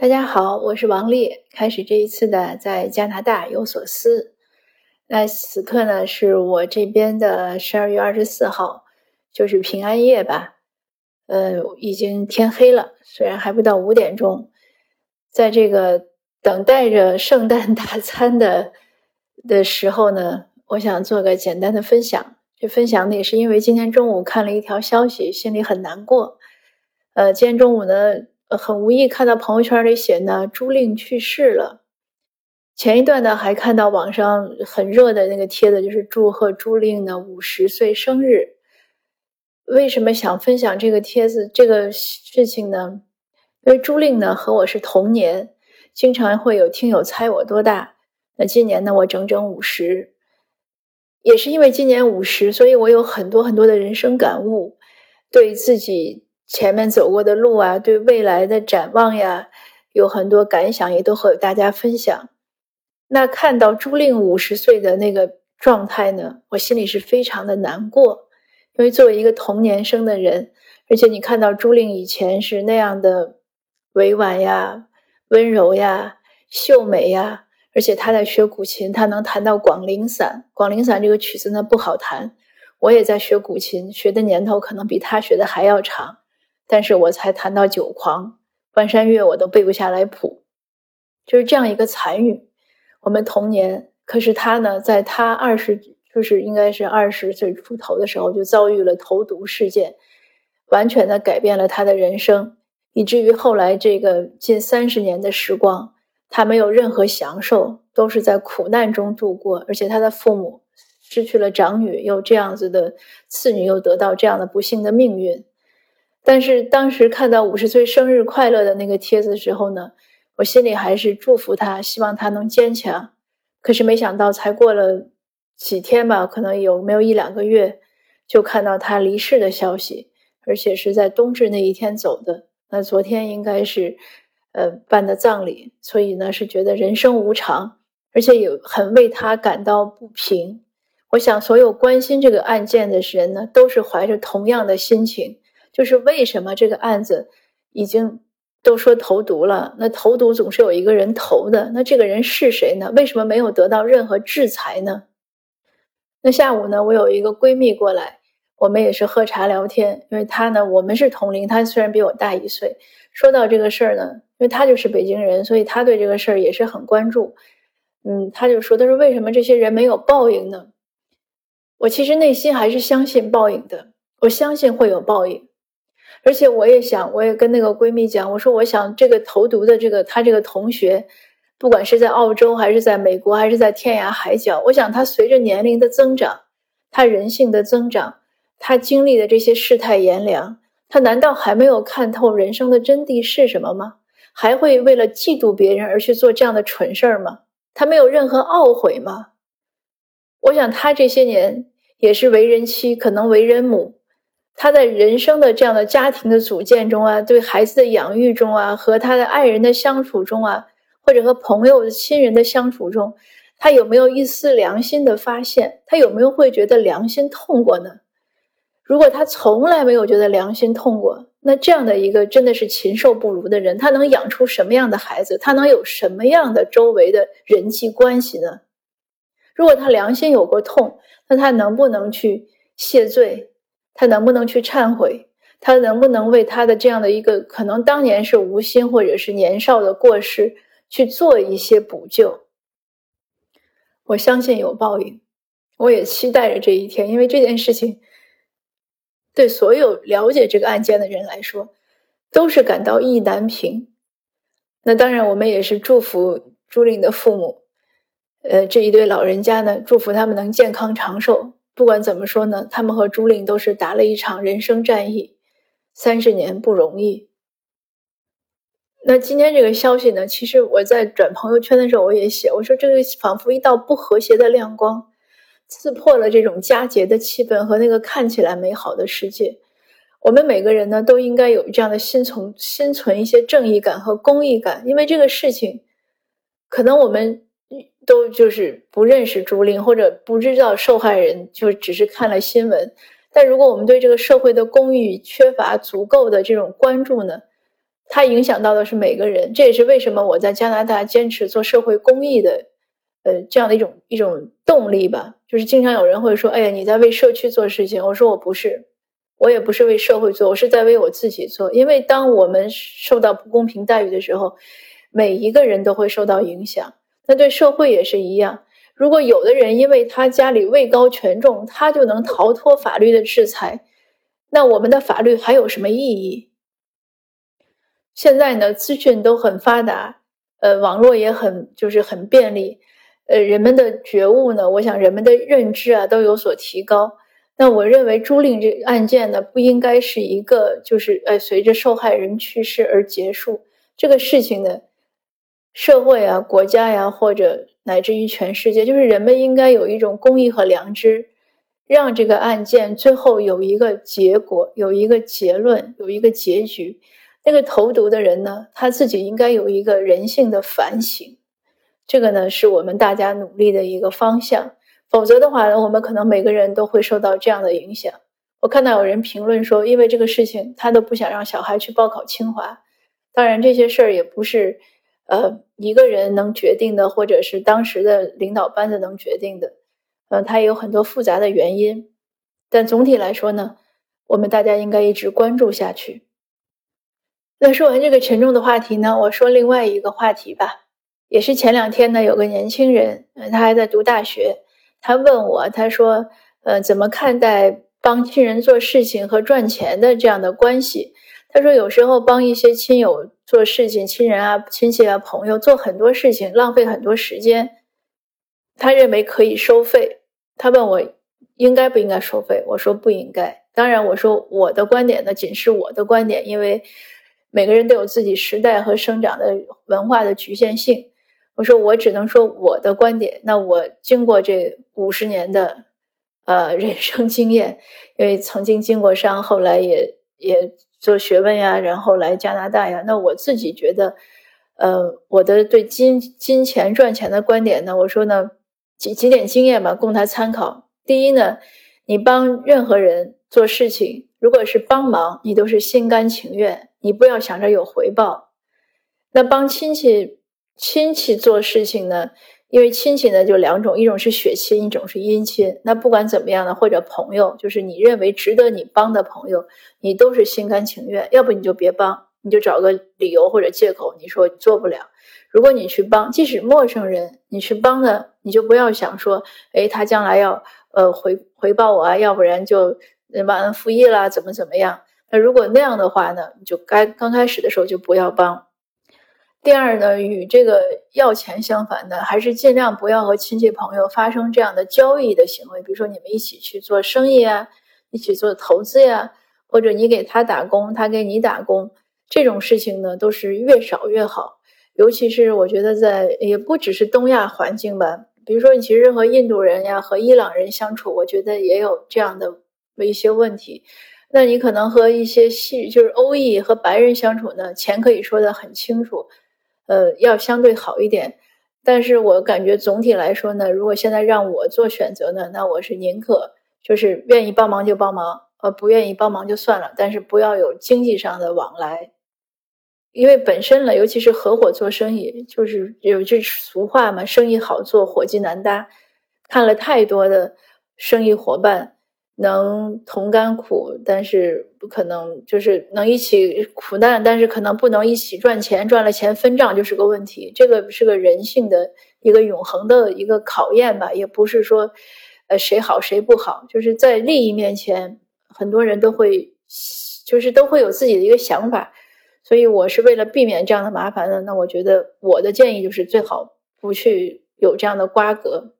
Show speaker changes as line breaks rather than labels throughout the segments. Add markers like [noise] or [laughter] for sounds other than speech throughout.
大家好，我是王丽。开始这一次的在加拿大有所思。那此刻呢，是我这边的十二月二十四号，就是平安夜吧。呃，已经天黑了，虽然还不到五点钟。在这个等待着圣诞大餐的的时候呢，我想做个简单的分享。这分享呢，也是因为今天中午看了一条消息，心里很难过。呃，今天中午呢。很无意看到朋友圈里写呢，朱令去世了。前一段呢，还看到网上很热的那个帖子，就是祝贺朱令呢五十岁生日。为什么想分享这个帖子这个事情呢？因为朱令呢和我是同年，经常会有听友猜我多大。那今年呢，我整整五十，也是因为今年五十，所以我有很多很多的人生感悟，对自己。前面走过的路啊，对未来的展望呀，有很多感想，也都和大家分享。那看到朱令五十岁的那个状态呢，我心里是非常的难过，因为作为一个童年生的人，而且你看到朱令以前是那样的委婉呀、温柔呀、秀美呀，而且他在学古琴，他能弹到广陵散。广陵散这个曲子呢不好弹，我也在学古琴，学的年头可能比他学的还要长。但是我才弹到九狂，关山月我都背不下来谱，就是这样一个残语。我们童年，可是他呢，在他二十，就是应该是二十岁出头的时候，就遭遇了投毒事件，完全的改变了他的人生，以至于后来这个近三十年的时光，他没有任何享受，都是在苦难中度过。而且他的父母失去了长女，又这样子的次女又得到这样的不幸的命运。但是当时看到五十岁生日快乐的那个帖子之后呢，我心里还是祝福他，希望他能坚强。可是没想到，才过了几天吧，可能有没有一两个月，就看到他离世的消息，而且是在冬至那一天走的。那昨天应该是，呃，办的葬礼，所以呢是觉得人生无常，而且有很为他感到不平。我想，所有关心这个案件的人呢，都是怀着同样的心情。就是为什么这个案子已经都说投毒了？那投毒总是有一个人投的，那这个人是谁呢？为什么没有得到任何制裁呢？那下午呢，我有一个闺蜜过来，我们也是喝茶聊天，因为她呢，我们是同龄，她虽然比我大一岁。说到这个事儿呢，因为她就是北京人，所以她对这个事儿也是很关注。嗯，她就说：“她说为什么这些人没有报应呢？”我其实内心还是相信报应的，我相信会有报应。而且我也想，我也跟那个闺蜜讲，我说我想这个投毒的这个他这个同学，不管是在澳洲还是在美国还是在天涯海角，我想他随着年龄的增长，他人性的增长，他经历的这些世态炎凉，他难道还没有看透人生的真谛是什么吗？还会为了嫉妒别人而去做这样的蠢事儿吗？他没有任何懊悔吗？我想他这些年也是为人妻，可能为人母。他在人生的这样的家庭的组建中啊，对孩子的养育中啊，和他的爱人的相处中啊，或者和朋友亲人的相处中，他有没有一丝良心的发现？他有没有会觉得良心痛过呢？如果他从来没有觉得良心痛过，那这样的一个真的是禽兽不如的人，他能养出什么样的孩子？他能有什么样的周围的人际关系呢？如果他良心有过痛，那他能不能去谢罪？他能不能去忏悔？他能不能为他的这样的一个可能当年是无心或者是年少的过失去做一些补救？我相信有报应，我也期待着这一天，因为这件事情对所有了解这个案件的人来说都是感到意难平。那当然，我们也是祝福朱令的父母，呃，这一对老人家呢，祝福他们能健康长寿。不管怎么说呢，他们和朱令都是打了一场人生战役，三十年不容易。那今天这个消息呢，其实我在转朋友圈的时候，我也写，我说这个仿佛一道不和谐的亮光，刺破了这种佳节的气氛和那个看起来美好的世界。我们每个人呢，都应该有这样的心存心存一些正义感和公益感，因为这个事情，可能我们。都就是不认识朱令，或者不知道受害人，就只是看了新闻。但如果我们对这个社会的公益缺乏足够的这种关注呢，它影响到的是每个人。这也是为什么我在加拿大坚持做社会公益的，呃，这样的一种一种动力吧。就是经常有人会说：“哎呀，你在为社区做事情。”我说：“我不是，我也不是为社会做，我是在为我自己做。因为当我们受到不公平待遇的时候，每一个人都会受到影响。那对社会也是一样。如果有的人因为他家里位高权重，他就能逃脱法律的制裁。”那我们的法律还有什么意义？现在呢，资讯都很发达，呃，网络也很就是很便利，呃，人们的觉悟呢，我想人们的认知啊都有所提高。那我认为朱令这个案件呢，不应该是一个就是呃随着受害人去世而结束这个事情呢，社会啊、国家呀，或者乃至于全世界，就是人们应该有一种公义和良知。让这个案件最后有一个结果，有一个结论，有一个结局。那个投毒的人呢，他自己应该有一个人性的反省。这个呢，是我们大家努力的一个方向。否则的话呢，我们可能每个人都会受到这样的影响。我看到有人评论说，因为这个事情，他都不想让小孩去报考清华。当然，这些事儿也不是呃一个人能决定的，或者是当时的领导班子能决定的。呃，它也有很多复杂的原因，但总体来说呢，我们大家应该一直关注下去。那说完这个沉重的话题呢，我说另外一个话题吧，也是前两天呢，有个年轻人，他还在读大学，他问我，他说，呃，怎么看待帮亲人做事情和赚钱的这样的关系？他说，有时候帮一些亲友做事情，亲人啊、亲戚啊、朋友做很多事情，浪费很多时间，他认为可以收费。他问我应该不应该收费，我说不应该。当然，我说我的观点呢，仅是我的观点，因为每个人都有自己时代和生长的文化的局限性。我说我只能说我的观点。那我经过这五十年的呃人生经验，因为曾经经过伤，后来也也做学问呀，然后来加拿大呀。那我自己觉得，呃，我的对金金钱赚钱的观点呢，我说呢。几几点经验吧，供他参考。第一呢，你帮任何人做事情，如果是帮忙，你都是心甘情愿，你不要想着有回报。那帮亲戚亲戚做事情呢？因为亲戚呢就两种，一种是血亲，一种是姻亲。那不管怎么样呢，或者朋友，就是你认为值得你帮的朋友，你都是心甘情愿。要不你就别帮，你就找个理由或者借口，你说你做不了。如果你去帮，即使陌生人，你去帮呢，你就不要想说，哎，他将来要呃回回报我啊，要不然就忘恩负义啦，怎么怎么样？那如果那样的话呢，你就该刚开始的时候就不要帮。第二呢，与这个要钱相反的，还是尽量不要和亲戚朋友发生这样的交易的行为，比如说你们一起去做生意啊，一起做投资呀，或者你给他打工，他给你打工，这种事情呢，都是越少越好。尤其是我觉得在也不只是东亚环境吧，比如说你其实和印度人呀、和伊朗人相处，我觉得也有这样的一些问题。那你可能和一些西就是欧裔和白人相处呢，钱可以说的很清楚，呃，要相对好一点。但是我感觉总体来说呢，如果现在让我做选择呢，那我是宁可就是愿意帮忙就帮忙，呃，不愿意帮忙就算了，但是不要有经济上的往来。因为本身呢，尤其是合伙做生意，就是有句俗话嘛，“生意好做，伙计难搭”。看了太多的生意伙伴能同甘苦，但是不可能就是能一起苦难，但是可能不能一起赚钱，赚了钱分账就是个问题。这个是个人性的一个永恒的一个考验吧，也不是说呃谁好谁不好，就是在利益面前，很多人都会就是都会有自己的一个想法。所以我是为了避免这样的麻烦呢，那我觉得我的建议就是最好不去有这样的瓜葛。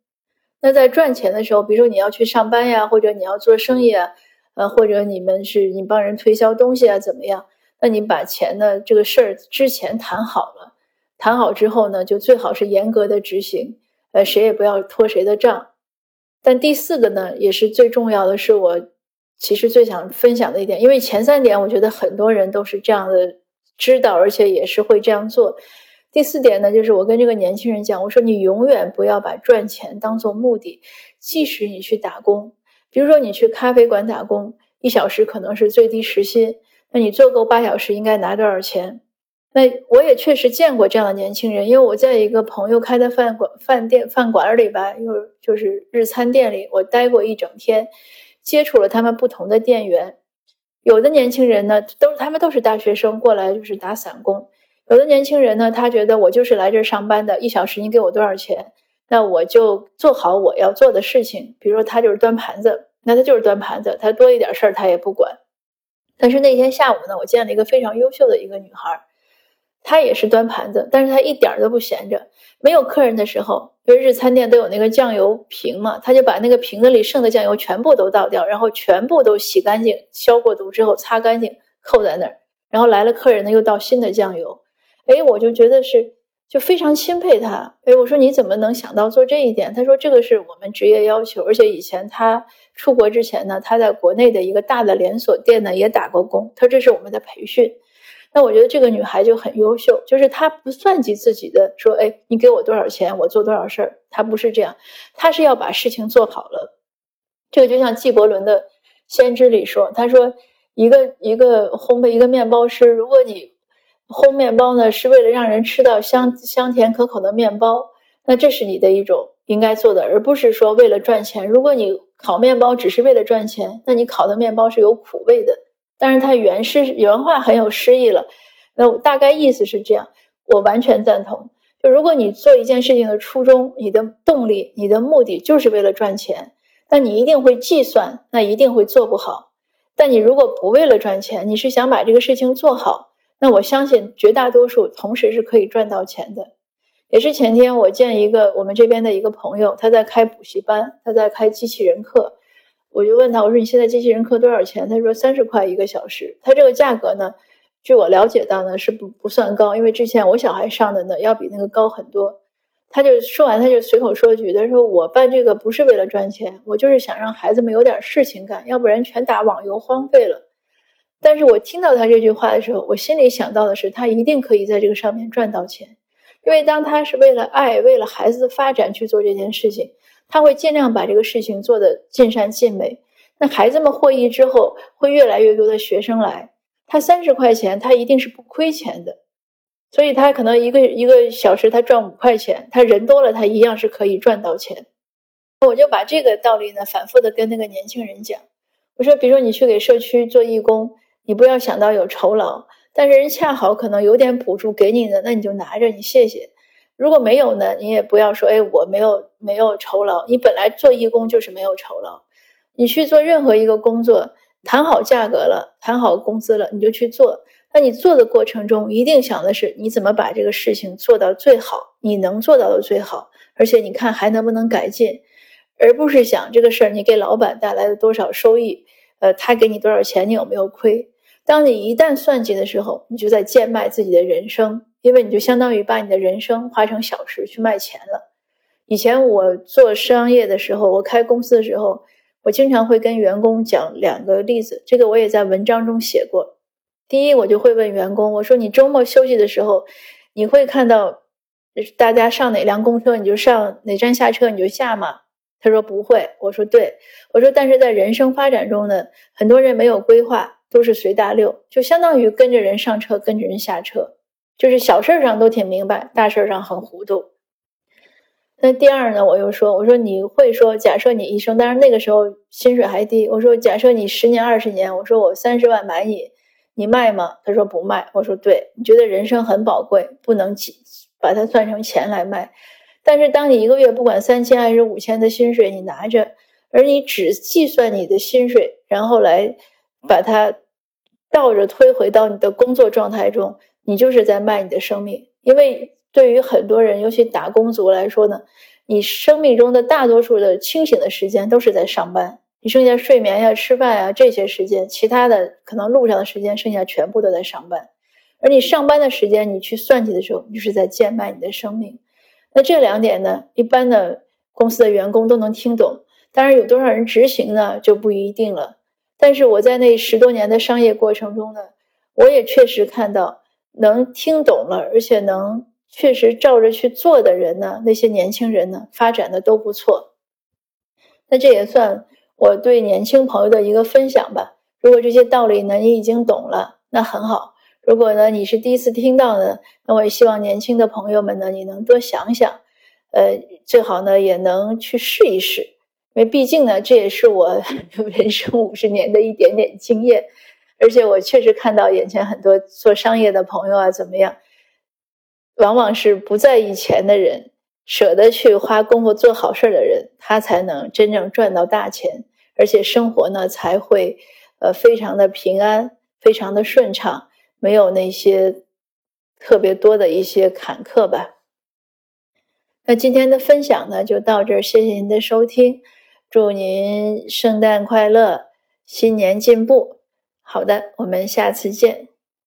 那在赚钱的时候，比如说你要去上班呀，或者你要做生意啊，呃，或者你们是你帮人推销东西啊，怎么样？那你把钱的这个事儿之前谈好了，谈好之后呢，就最好是严格的执行，呃，谁也不要拖谁的账。但第四个呢，也是最重要的是我其实最想分享的一点，因为前三点我觉得很多人都是这样的。知道，而且也是会这样做。第四点呢，就是我跟这个年轻人讲，我说你永远不要把赚钱当做目的。即使你去打工，比如说你去咖啡馆打工，一小时可能是最低时薪，那你做够八小时应该拿多少钱？那我也确实见过这样的年轻人，因为我在一个朋友开的饭馆、饭店、饭馆里吧，又就是日餐店里，我待过一整天，接触了他们不同的店员。有的年轻人呢，都他们都是大学生过来就是打散工；有的年轻人呢，他觉得我就是来这儿上班的，一小时你给我多少钱，那我就做好我要做的事情。比如说他就是端盘子，那他就是端盘子，他多一点事儿他也不管。但是那天下午呢，我见了一个非常优秀的一个女孩。她也是端盘子，但是她一点都不闲着。没有客人的时候，因为日餐店都有那个酱油瓶嘛，她就把那个瓶子里剩的酱油全部都倒掉，然后全部都洗干净、消过毒之后擦干净，扣在那儿。然后来了客人呢，又倒新的酱油。哎，我就觉得是，就非常钦佩他。哎，我说你怎么能想到做这一点？他说这个是我们职业要求，而且以前他出国之前呢，他在国内的一个大的连锁店呢也打过工。他说这是我们的培训。那我觉得这个女孩就很优秀，就是她不算计自己的，说，哎，你给我多少钱，我做多少事儿，她不是这样，她是要把事情做好了。这个就像纪伯伦的《先知》里说，他说，一个一个烘焙一个面包师，如果你烘面包呢，是为了让人吃到香香甜可口的面包，那这是你的一种应该做的，而不是说为了赚钱。如果你烤面包只是为了赚钱，那你烤的面包是有苦味的。但是它原诗原话很有诗意了，那大概意思是这样，我完全赞同。就如果你做一件事情的初衷、你的动力、你的目的就是为了赚钱，那你一定会计算，那一定会做不好。但你如果不为了赚钱，你是想把这个事情做好，那我相信绝大多数同时是可以赚到钱的。也是前天我见一个我们这边的一个朋友，他在开补习班，他在开机器人课。我就问他，我说你现在机器人课多少钱？他说三十块一个小时。他这个价格呢，据我了解到呢是不不算高，因为之前我小孩上的呢要比那个高很多。他就说完，他就随口说句，他说我办这个不是为了赚钱，我就是想让孩子们有点事情干，要不然全打网游荒废了。但是我听到他这句话的时候，我心里想到的是，他一定可以在这个上面赚到钱，因为当他是为了爱，为了孩子的发展去做这件事情。他会尽量把这个事情做得尽善尽美。那孩子们获益之后，会越来越多的学生来。他三十块钱，他一定是不亏钱的。所以他可能一个一个小时他赚五块钱，他人多了，他一样是可以赚到钱。我就把这个道理呢，反复的跟那个年轻人讲。我说，比如说你去给社区做义工，你不要想到有酬劳，但是人恰好可能有点补助给你的，那你就拿着，你谢谢。如果没有呢，你也不要说，哎，我没有没有酬劳。你本来做义工就是没有酬劳，你去做任何一个工作，谈好价格了，谈好工资了，你就去做。那你做的过程中，一定想的是你怎么把这个事情做到最好，你能做到的最好，而且你看还能不能改进，而不是想这个事儿你给老板带来了多少收益，呃，他给你多少钱，你有没有亏？当你一旦算计的时候，你就在贱卖自己的人生。因为你就相当于把你的人生化成小时去卖钱了。以前我做商业的时候，我开公司的时候，我经常会跟员工讲两个例子，这个我也在文章中写过。第一，我就会问员工，我说你周末休息的时候，你会看到大家上哪辆公车你就上，哪站下车你就下吗？他说不会。我说对，我说但是在人生发展中呢，很多人没有规划，都是随大溜，就相当于跟着人上车，跟着人下车。就是小事上都挺明白，大事上很糊涂。那第二呢，我又说，我说你会说，假设你一生，当然那个时候薪水还低，我说假设你十年二十年，我说我三十万买你，你卖吗？他说不卖。我说对，你觉得人生很宝贵，不能把它算成钱来卖。但是当你一个月不管三千还是五千的薪水你拿着，而你只计算你的薪水，然后来把它倒着推回到你的工作状态中。你就是在卖你的生命，因为对于很多人，尤其打工族来说呢，你生命中的大多数的清醒的时间都是在上班，你剩下睡眠呀、吃饭呀这些时间，其他的可能路上的时间，剩下全部都在上班。而你上班的时间，你去算计的时候，你就是在贱卖你的生命。那这两点呢，一般的公司的员工都能听懂，当然有多少人执行呢，就不一定了。但是我在那十多年的商业过程中呢，我也确实看到。能听懂了，而且能确实照着去做的人呢，那些年轻人呢，发展的都不错。那这也算我对年轻朋友的一个分享吧。如果这些道理呢，你已经懂了，那很好；如果呢你是第一次听到呢，那我也希望年轻的朋友们呢，你能多想想，呃，最好呢也能去试一试，因为毕竟呢这也是我 [laughs] 人生五十年的一点点经验，而且我确实看到眼前很多做商业的朋友啊，怎么样，往往是不在意钱的人，舍得去花功夫做好事的人，他才能真正赚到大钱，而且生活呢才会呃非常的平安，非常的顺畅。没有那些特别多的一些坎坷吧。那今天的分享呢，就到这儿，谢谢您的收听，祝您圣诞快乐，新年进步。好的，我们下次见。